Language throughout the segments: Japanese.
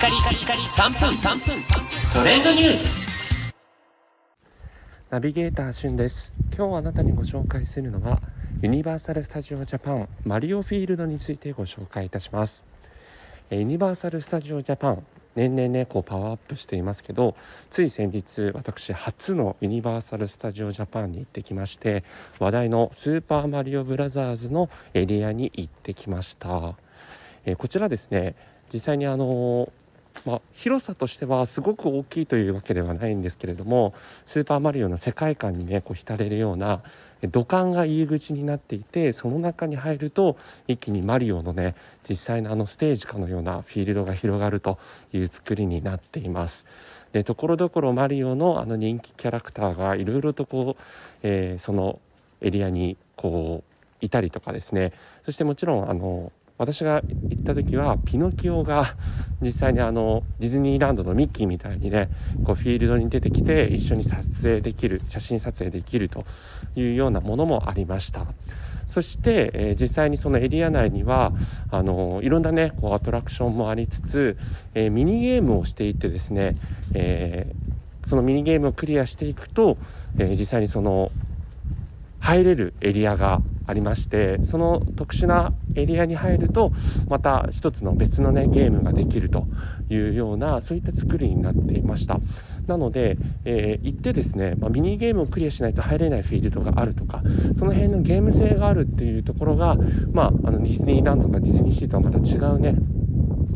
カリカリカリ3分3分。トレンドニュース。ナビゲーターしゅんです。今日あなたにご紹介するのはユニバーサル・スタジオ・ジャパンマリオフィールドについてご紹介いたします。ユニバーサル・スタジオ・ジャパン年々ねこうパワーアップしていますけどつい先日私初のユニバーサル・スタジオ・ジャパンに行ってきまして話題のスーパーマリオブラザーズのエリアに行ってきました、えこちらですね実際にあのまあ、広さとしてはすごく大きいというわけではないんですけれどもスーパーマリオの世界観にねこう浸れるような土管が入り口になっていてその中に入ると一気にマリオのね実際のあのステージかのようなフィールドが広がるという作りになっています。でところどころマリオのあの人気キャラクターがいろいろとこう、えー、そのエリアにこういたりとかですね。そしてもちろんあの私が行った時はピノキオが実際にあのディズニーランドのミッキーみたいにねこうフィールドに出てきて一緒に撮影できる写真撮影できるというようなものもありました。そして、えー、実際にそのエリア内にはあのいろんなねこうアトラクションもありつつ、えー、ミニゲームをしていてですね、えー、そのミニゲームをクリアしていくと、え実際にその入れるエリアがありましてその特殊なエリアに入るとまた一つの別のねゲームができるというようなそういった作りになっていました。なので、えー、行ってですね、まあ、ミニゲームをクリアしないと入れないフィールドがあるとかその辺のゲーム性があるっていうところが、まあ、あのディズニーランドとかディズニーシーとはまた違うね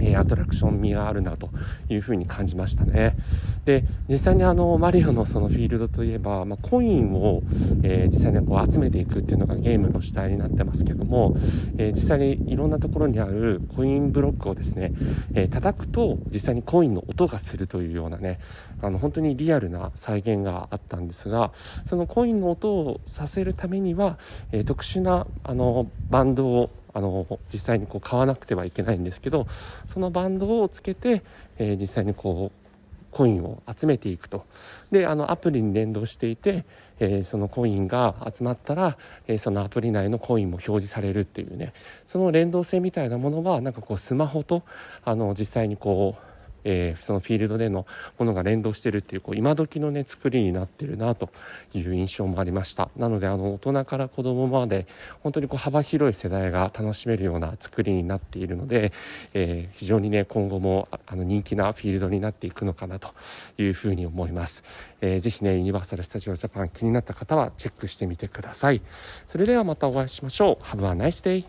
えアトラクション味があるなというふうに感じましたね。で実際にあのマリオのそのフィールドといえば、まあ、コインを、えー、実際にこう集めていくっていうのがゲームの主体になってますけども、えー、実際にいろんなところにあるコインブロックをですね、えー、叩くと実際にコインの音がするというようなねあの本当にリアルな再現があったんですがそのコインの音をさせるためには、え特殊なあのバンドをあの実際にこう買わなくてはいけないんですけどそのバンドをつけて、えー、実際にこうコインを集めていくと。であのアプリに連動していて、えー、そのコインが集まったら、えー、そのアプリ内のコインも表示されるっていうね。その連動性みたいなものはなんかこうスマホとあの実際にこうえー、そのフィールドでのものが連動してるっていうこう今時のね作りになってるなという印象もありました。なのであの大人から子供まで本当にこう幅広い世代が楽しめるような作りになっているので、えー、非常にね今後もあの人気なフィールドになっていくのかなというふうに思います、えー、ぜひねユニバーサル・スタジオ・ジャパン気になった方はチェックしてみてください。それではまたお会いしましょう。Have a nice day!